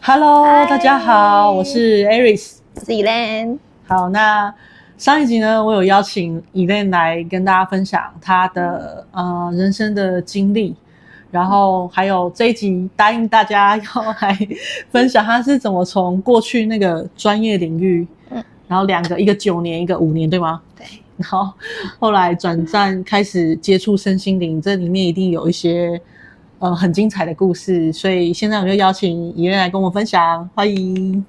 Hello，大家好，我是 Aris，我是 Elaine。好，那上一集呢，我有邀请 Elaine 来跟大家分享她的呃人生的经历，然后还有这一集答应大家要来分享她是怎么从过去那个专业领域，嗯，然后两个，一个九年，一个五年，对吗？对。然后后来转战开始接触身心灵，这里面一定有一些。呃，很精彩的故事，所以现在我就邀请 Elaine 来跟我分享，欢迎。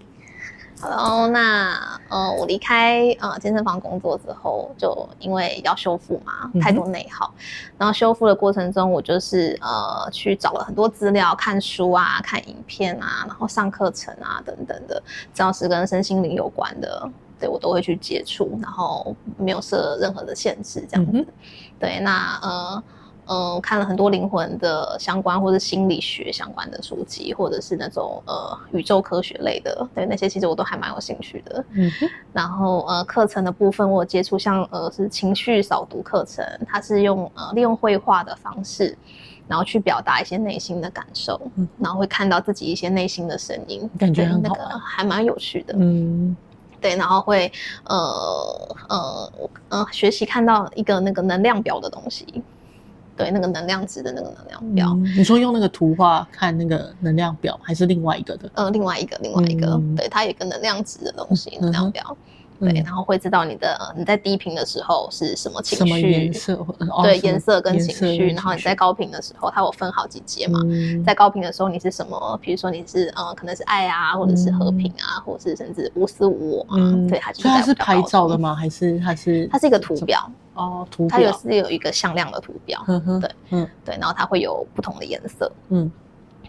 Hello，那呃，我离开呃健身房工作之后，就因为要修复嘛，太多内耗，嗯、然后修复的过程中，我就是呃去找了很多资料，看书啊，看影片啊，然后上课程啊等等的，只要是跟身心灵有关的，对我都会去接触，然后没有设任何的限制，这样子。嗯、对，那呃。嗯，看了很多灵魂的相关或者心理学相关的书籍，或者是那种呃宇宙科学类的，对那些其实我都还蛮有兴趣的。嗯哼，然后呃课程的部分我接触，像呃是情绪扫读课程，它是用呃利用绘画的方式，然后去表达一些内心的感受，嗯，然后会看到自己一些内心的声音，感觉，那个还蛮有趣的。嗯，对，然后会呃呃呃学习看到一个那个能量表的东西。对，那个能量值的那个能量表。嗯，你说用那个图画看那个能量表，还是另外一个的？嗯，另外一个，另外一个，嗯、对，它有一个能量值的东西，嗯、能量表。对，然后会知道你的你在低频的时候是什么情绪，什么颜色？对，颜色跟情绪。然后你在高频的时候，它有分好几阶嘛。在高频的时候，你是什么？比如说你是呃，可能是爱啊，或者是和平啊，或者是甚至无私无我啊。对，它就是。它是拍照的吗？还是它是？它是一个图表哦，图它有是有一个向量的图表。对，嗯，对，然后它会有不同的颜色，嗯，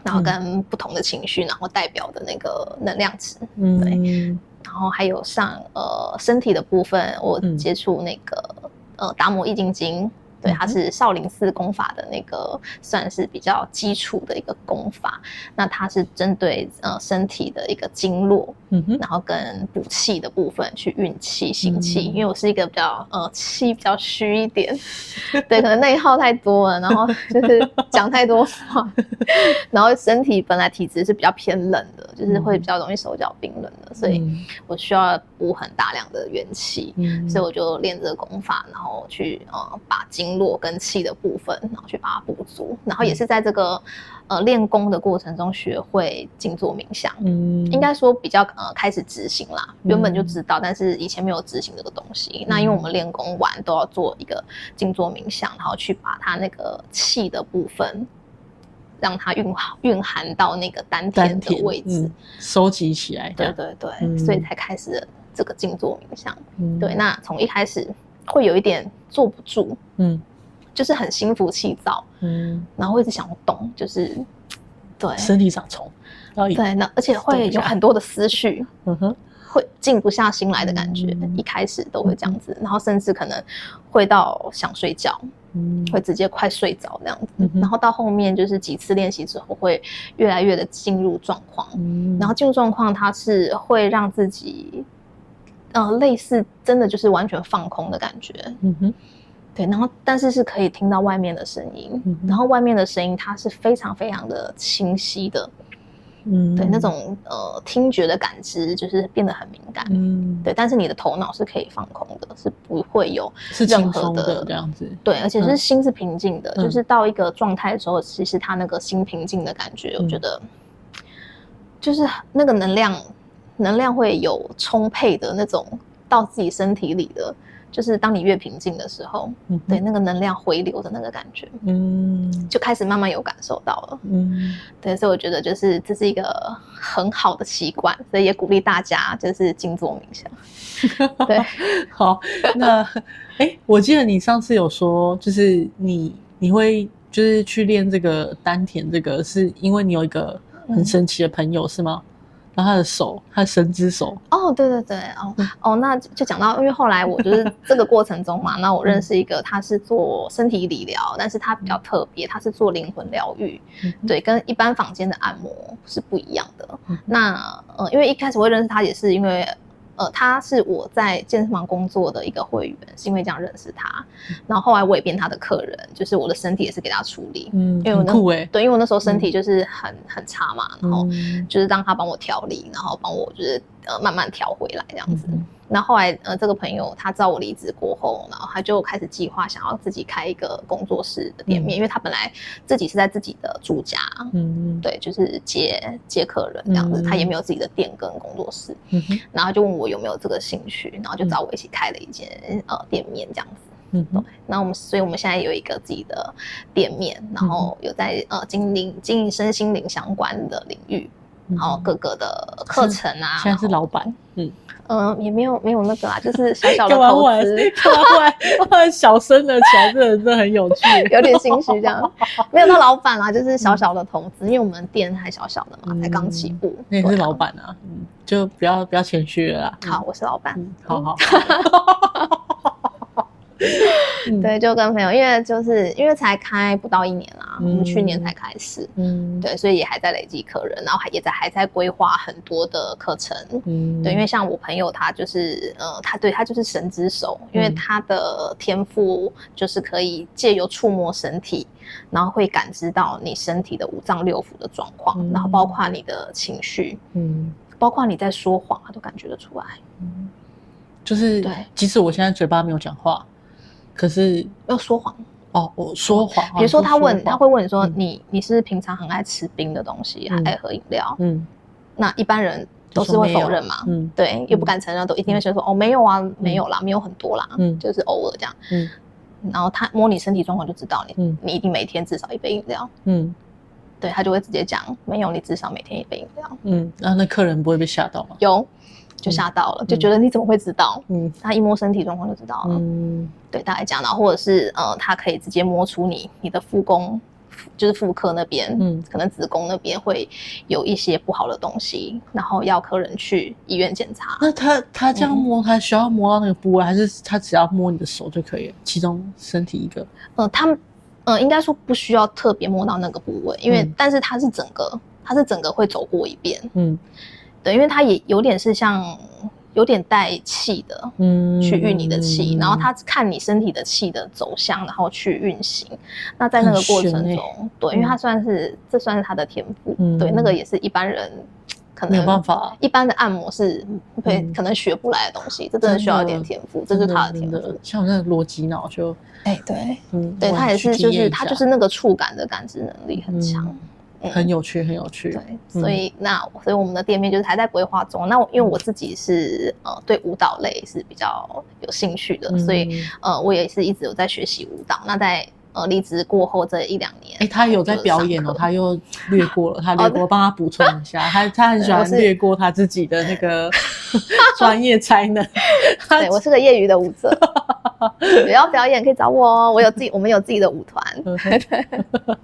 然后跟不同的情绪，然后代表的那个能量值，嗯，对。然后还有上呃身体的部分，我接触那个、嗯、呃达摩易筋经。对，它是少林寺功法的那个，算是比较基础的一个功法。那它是针对呃身体的一个经络，嗯哼，然后跟补气的部分去运气、行气。因为我是一个比较呃气比较虚一点，对，可能内耗太多了，然后就是讲太多话，然后身体本来体质是比较偏冷的，就是会比较容易手脚冰冷的，所以我需要补很大量的元气，嗯，所以我就练这个功法，然后去呃把经经络跟气的部分，然后去把它补足，然后也是在这个呃练功的过程中学会静坐冥想。嗯，应该说比较呃开始执行啦，原本就知道，但是以前没有执行这个东西。嗯、那因为我们练功完都要做一个静坐冥想，然后去把它那个气的部分让它蕴蕴含到那个丹田的位置，嗯、收集起来。对对对，嗯、所以才开始这个静坐冥想。嗯、对，那从一开始。会有一点坐不住，嗯，就是很心浮气躁，嗯，然后会一直想要动，就是对。身体长虫，对，那而且会有很多的思绪，嗯哼，会静不下心来的感觉，一开始都会这样子，然后甚至可能会到想睡觉，嗯，会直接快睡着那样子，然后到后面就是几次练习之后，会越来越的进入状况，嗯，然后进入状况，它是会让自己。呃，类似真的就是完全放空的感觉，嗯哼，对，然后但是是可以听到外面的声音，嗯、然后外面的声音它是非常非常的清晰的，嗯，对，那种呃听觉的感知就是变得很敏感，嗯，对，但是你的头脑是可以放空的，是不会有任何的，的这样子，对，而且是心是平静的，嗯、就是到一个状态的时候，其实他那个心平静的感觉，嗯、我觉得就是那个能量。能量会有充沛的那种到自己身体里的，就是当你越平静的时候，嗯、对那个能量回流的那个感觉，嗯，就开始慢慢有感受到了，嗯，对，所以我觉得就是这是一个很好的习惯，所以也鼓励大家就是静坐冥想。对，好，那哎、欸，我记得你上次有说，就是你你会就是去练这个丹田，这个是因为你有一个很神奇的朋友、嗯、是吗？然后他的手，他的神之手。哦，对对对，哦、嗯、哦，那就讲到，因为后来我就是这个过程中嘛，那我认识一个，他是做身体理疗，但是他比较特别，他是做灵魂疗愈，嗯、对，跟一般坊间的按摩是不一样的。嗯、那呃，因为一开始会认识他，也是因为呃，他是我在健身房工作的一个会员，是因为这样认识他。然后后来我也变他的客人，就是我的身体也是给他处理。嗯，因为我那对，因为我那时候身体就是很、嗯、很差嘛，然后就是让他帮我调理，然后帮我就是呃慢慢调回来这样子。嗯然后后来，呃，这个朋友他知道我离职过后，然后他就开始计划想要自己开一个工作室的店面，嗯、因为他本来自己是在自己的住家，嗯对，就是接接客人这样子，嗯、他也没有自己的店跟工作室，然后就问我有没有这个兴趣，然后就找我一起开了一间、嗯、呃店面这样子，嗯对，那我们，所以我们现在有一个自己的店面，然后有在呃经营经营身心灵相关的领域。然后各个的课程啊，现在是老板，嗯嗯，也没有没有那个啊，就是小小的 投资。突然突然小声了起来，这真的很有趣，有点心虚这样。没有到老板啦，就是小小的投资，因为我们店还小小的嘛，才刚起步。那你是老板啊，嗯，就不要不要谦虚了啦。好，我是老板，好好。对，就跟朋友，因为就是因为才开不到一年我们去年才开始，嗯，对，所以也还在累积客人，然后还也在还在规划很多的课程，嗯，对，因为像我朋友他就是，呃，他对他就是神之手，因为他的天赋就是可以借由触摸身体，然后会感知到你身体的五脏六腑的状况，嗯、然后包括你的情绪，嗯，包括你在说谎，他都感觉得出来，嗯，就是对，即使我现在嘴巴没有讲话。可是要说谎哦，我说谎。比如说，他问，他会问你说：“你你是平常很爱吃冰的东西，还爱喝饮料？”嗯，那一般人都是会否认嘛？嗯，对，又不敢承认，都一定会说：“哦，没有啊，没有啦，没有很多啦，嗯，就是偶尔这样。”嗯，然后他摸你身体状况就知道你，嗯，你一定每天至少一杯饮料。嗯，对，他就会直接讲：“没有，你至少每天一杯饮料。”嗯，然后那客人不会被吓到吗？有。就吓到了，嗯、就觉得你怎么会知道？嗯，他一摸身体状况就知道了。嗯，对，大概讲，然后或者是呃，他可以直接摸出你你的腹宫，就是妇科那边，嗯，可能子宫那边会有一些不好的东西，然后要客人去医院检查。那他他这样摸，他需要摸到那个部位，嗯、还是他只要摸你的手就可以了？其中身体一个？呃，他呃，应该说不需要特别摸到那个部位，因为、嗯、但是他是整个，他是整个会走过一遍，嗯。对，因为它也有点是像有点带气的，嗯，去运你的气，嗯、然后他看你身体的气的走向，然后去运行。那在那个过程中，欸、对，因为他算是、嗯、这算是他的天赋，嗯、对，那个也是一般人可能没有办法，一般的按摩是对、嗯、可能学不来的东西，这真的需要一点天赋，这是他的天赋。像那个逻辑脑就，哎、欸，对，嗯，对他也是，就是他就是那个触感的感知能力很强。嗯很有趣，很有趣。对，所以那所以我们的店面就是还在规划中。那我因为我自己是呃对舞蹈类是比较有兴趣的，所以呃我也是一直有在学习舞蹈。那在呃离职过后这一两年，哎，他有在表演哦，他又略过了，他略过，帮他补充一下。他他很喜欢略过他自己的那个 专业才能。对，我是个业余的舞者。也要表演可以找我哦，我有自己，我们有自己的舞团，对对，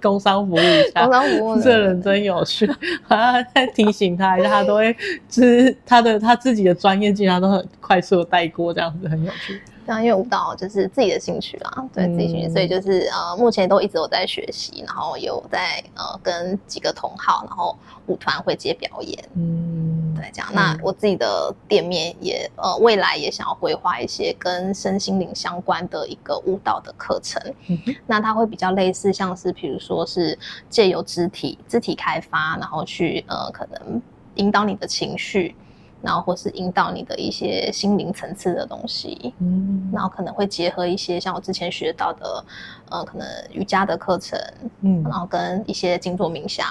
工商服务一下，工商服务，这人真有趣，好像在提醒他一下，他都会，就是他的他自己的专业技能都很快速的带过，这样子很有趣。对，因为舞蹈就是自己的兴趣啦，对自己兴趣，所以就是呃，目前都一直有在学习，然后有在呃跟几个同好，然后舞团会接表演，嗯，对，这样。那我自己的店面也呃，未来也想要规划一些跟身心灵相关的一个舞蹈的课程，嗯，那它会比较类似，像是比如说是借由肢体肢体开发，然后去呃可能引导你的情绪。然后或是引导你的一些心灵层次的东西，嗯，然后可能会结合一些像我之前学到的，呃，可能瑜伽的课程，嗯，然后跟一些静坐冥想，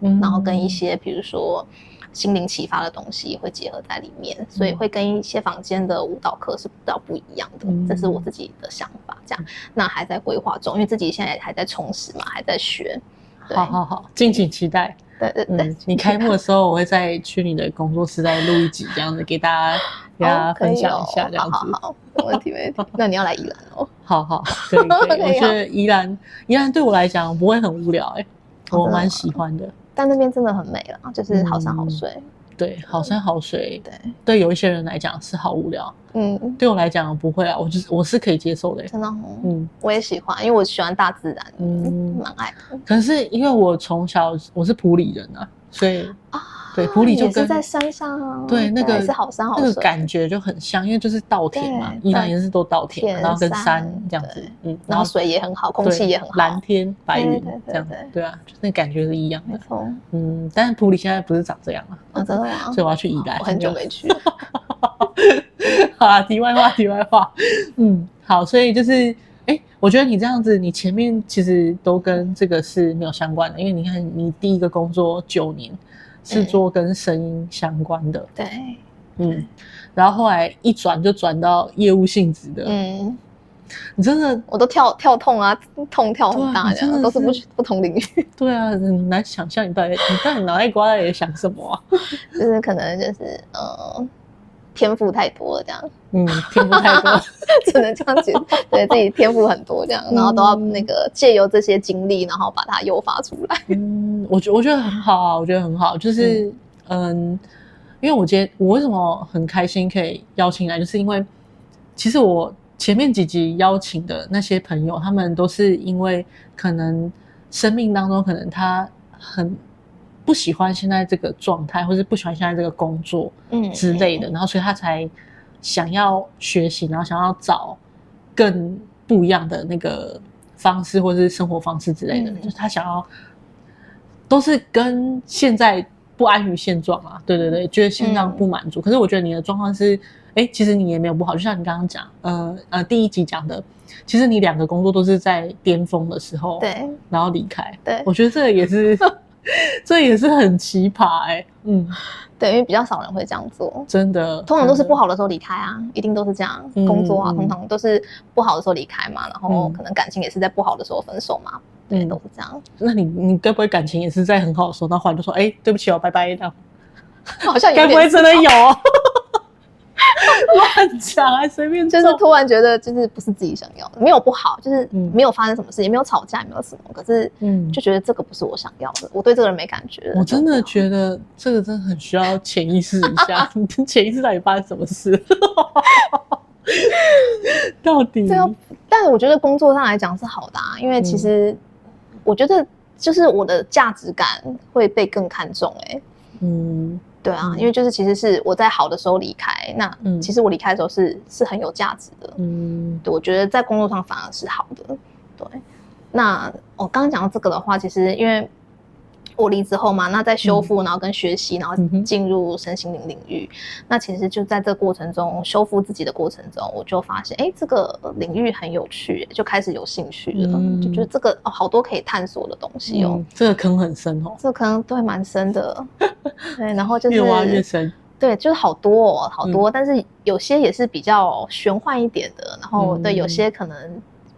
嗯，然后跟一些比如说心灵启发的东西会结合在里面，嗯，所以会跟一些房间的舞蹈课是比较不一样的，嗯，这是我自己的想法，这样，那还在规划中，因为自己现在还在充实嘛，还在学，对，好好好，敬请期待。对对对、嗯，你开幕的时候，我会再去你的工作室再录一集，这样子给大家 给大家分享一下，这样子。好，好，好，没问题，没问题。那你要来宜兰哦？好好，可以 可以。我觉得宜兰，宜兰对我来讲不会很无聊，哎，我蛮喜欢的。但那边真的很美了，就是好山好水。对，好山好水，对。对，有一些人来讲是好无聊，嗯，对我来讲不会啊，我就是我是可以接受的，真的，嗯，我也喜欢，因为我喜欢大自然，嗯，蛮爱的。可是因为我从小我是埔里人啊，所以啊，对，普里就跟在山上，对那个是好山好水那个感觉就很像，因为就是稻田嘛，宜兰也是都稻田，然后跟山这样子，嗯，然后水也很好，空气也很好，蓝天白云这样子，对啊，就那感觉是一样的，嗯，但是普里现在不是长这样了，啊，真的吗？所以我要去宜兰，我很久没去。好啊，题外话，题外话，嗯，好，所以就是。哎，我觉得你这样子，你前面其实都跟这个是没有相关的，因为你看你第一个工作九年是做跟声音相关的，对，嗯，然后后来一转就转到业务性质的，嗯，你真的我都跳跳痛啊，痛跳很大，这样都是不不同领域，对啊，很难想象你到底你到底脑袋瓜在想什么啊？就是可能就是呃。天赋太多了，这样，嗯，天赋太多，只能这样觉得，对自己天赋很多，这样，然后都要那个借由这些经历，然后把它诱发出来。嗯，我觉我觉得很好啊，我觉得很好，就是嗯，嗯，因为我今天我为什么很开心可以邀请来，就是因为其实我前面几集邀请的那些朋友，他们都是因为可能生命当中可能他很。不喜欢现在这个状态，或是不喜欢现在这个工作，嗯之类的，嗯、然后所以他才想要学习，然后想要找更不一样的那个方式，或是生活方式之类的，嗯、就是他想要都是跟现在不安于现状啊，对对对，觉得现状不满足。嗯、可是我觉得你的状况是，哎，其实你也没有不好，就像你刚刚讲，呃呃，第一集讲的，其实你两个工作都是在巅峰的时候，对，然后离开，对，我觉得这个也是。这也是很奇葩哎、欸，嗯，对，因为比较少人会这样做，真的，通常都是不好的时候离开啊，一定都是这样，嗯、工作啊，通常都是不好的时候离开嘛，然后可能感情也是在不好的时候分手嘛，嗯、对，都是这样。那你你该不会感情也是在很好的时候，那后来就说，哎，对不起哦，拜拜这样，好像该不会真的有？乱讲还随便，就是突然觉得就是不是自己想要的，没有不好，就是没有发生什么事，也没有吵架，也没有什么，可是嗯，就觉得这个不是我想要的，我对这个人没感觉。我真的觉得这个真的很需要潜意识一下，你 潜意识到底发生什么事？到底对啊，但我觉得工作上来讲是好的啊，因为其实我觉得就是我的价值感会被更看重哎，嗯。对啊，因为就是其实是我在好的时候离开，那其实我离开的时候是是很有价值的。嗯，对，我觉得在工作上反而是好的。对，那我刚刚讲到这个的话，其实因为。我离职后嘛，那在修复，然后跟学习，然后进入身心灵领域。那其实就在这过程中修复自己的过程中，我就发现，哎，这个领域很有趣，就开始有兴趣了，就觉得这个哦，好多可以探索的东西哦。这个坑很深哦，这个坑对蛮深的，对，然后就是越挖越深，对，就是好多哦，好多，但是有些也是比较玄幻一点的，然后对，有些可能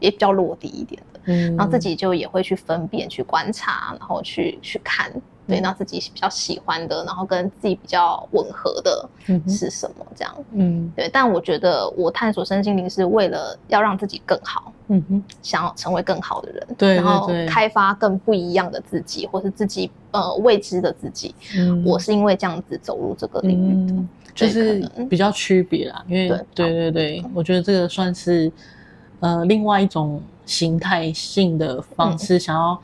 也比较落地一点的。嗯，然后自己就也会去分辨、去观察，然后去去看，对，那自己比较喜欢的，然后跟自己比较吻合的是什么？这样，嗯，对。但我觉得我探索身心灵是为了要让自己更好，嗯哼，想要成为更好的人，对，然后开发更不一样的自己，或是自己呃未知的自己。嗯，我是因为这样子走入这个领域的，就是比较区别啦。因为对对对，我觉得这个算是呃另外一种。形态性的方式，想要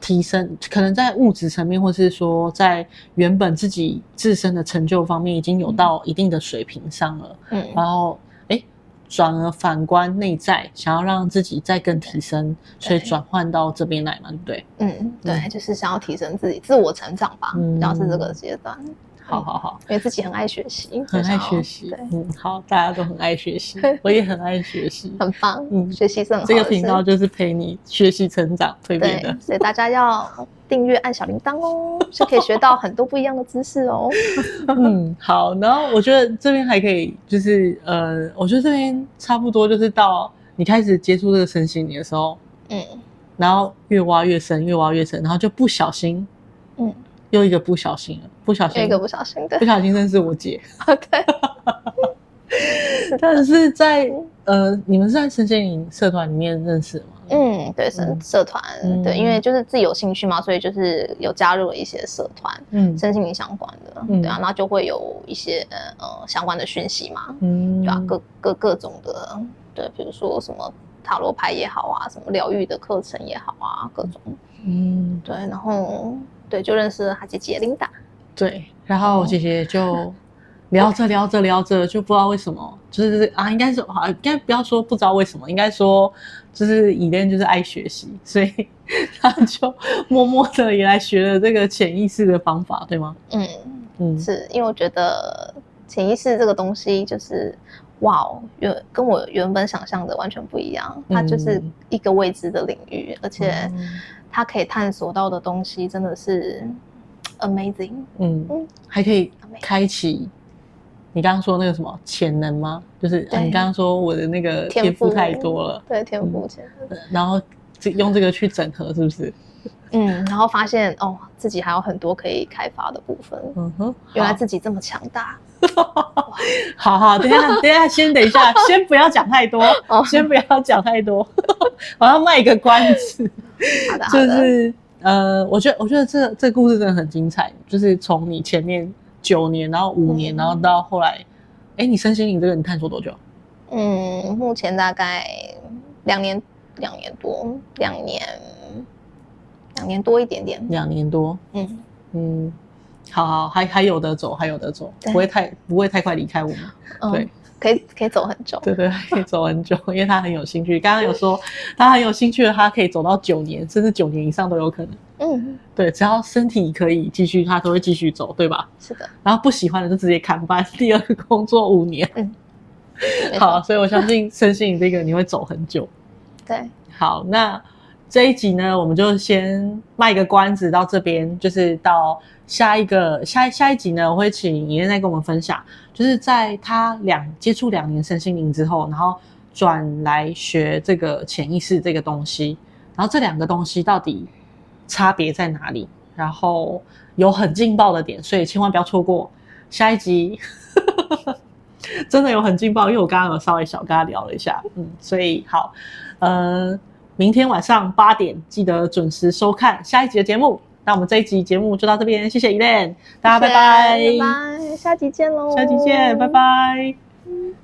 提升，嗯、可能在物质层面，或是说在原本自己自身的成就方面，已经有到一定的水平上了。嗯，然后哎，转而反观内在，想要让自己再更提升，所以转换到这边来嘛，对不对？嗯，对，就是想要提升自己，自我成长吧，然后是这个阶段。好好好，因为自己很爱学习，很爱学习。对，嗯，好，大家都很爱学习，我也很爱学习，很棒。嗯，学习是很好。这个频道就是陪你学习成长蜕变的，所以大家要订阅按小铃铛哦，是可以学到很多不一样的知识哦。嗯，好，然后我觉得这边还可以，就是呃，我觉得这边差不多就是到你开始接触这个身心灵的时候，嗯，然后越挖越深，越挖越深，然后就不小心，嗯。又一个不小心了，不小心，一个不小心的，不小心认识我姐。OK，但是在呃，你们是在身心灵社团里面认识吗？嗯，对，社社团，对，因为就是自己有兴趣嘛，所以就是有加入了一些社团，嗯，身心灵相关的，对啊，那就会有一些呃相关的讯息嘛，嗯，对啊，各各各种的，对，比如说什么塔罗牌也好啊，什么疗愈的课程也好啊，各种，嗯，对，然后。对，就认识了他姐姐琳达。对，然后姐姐就聊着聊着聊着，就不知道为什么，就是啊，应该是好，应该不要说不知道为什么，应该说就是以莲就是爱学习，所以 他就默默的也来学了这个潜意识的方法，对吗？嗯嗯，是因为我觉得潜意识这个东西就是。哇哦，原跟我原本想象的完全不一样。它就是一个未知的领域，嗯、而且它可以探索到的东西真的是 amazing。嗯，嗯还可以开启你刚刚说那个什么潜能吗？就是你刚刚说我的那个天赋太多了，对，天赋潜能。然后用这个去整合，是不是？嗯，然后发现哦，自己还有很多可以开发的部分。嗯哼，原来自己这么强大。好好，等一下，等一下，先等一下，先不要讲太多，先不要讲太多，我要卖一个关子。好的，就是呃，我觉得，我觉得这这故事真的很精彩，就是从你前面九年，然后五年，然后到后来，哎，你身心灵这个你探索多久？嗯，目前大概两年，两年多，两年。两年多一点点，两年多，嗯嗯，好好，还还有的走，还有的走，不会太不会太快离开我们，嗯、对，可以可以走很久，对 对，可以走很久，因为他很有兴趣。刚刚有说 他很有兴趣的，他可以走到九年，甚至九年以上都有可能。嗯，对，只要身体可以继续，他都会继续走，对吧？是的。然后不喜欢的就直接砍班，第二个工作五年。嗯，好，所以我相信深信这个你会走很久。对，好，那。这一集呢，我们就先卖个关子到这边，就是到下一个下下一集呢，我会请爷爷再跟我们分享，就是在他两接触两年身心灵之后，然后转来学这个潜意识这个东西，然后这两个东西到底差别在哪里？然后有很劲爆的点，所以千万不要错过下一集，真的有很劲爆，因为我刚刚有稍微小跟他聊了一下，嗯，所以好，呃。明天晚上八点，记得准时收看下一集的节目。那我们这一集节目就到这边，谢谢以莲，大家拜拜，拜拜，下集见喽，下集见，拜拜。嗯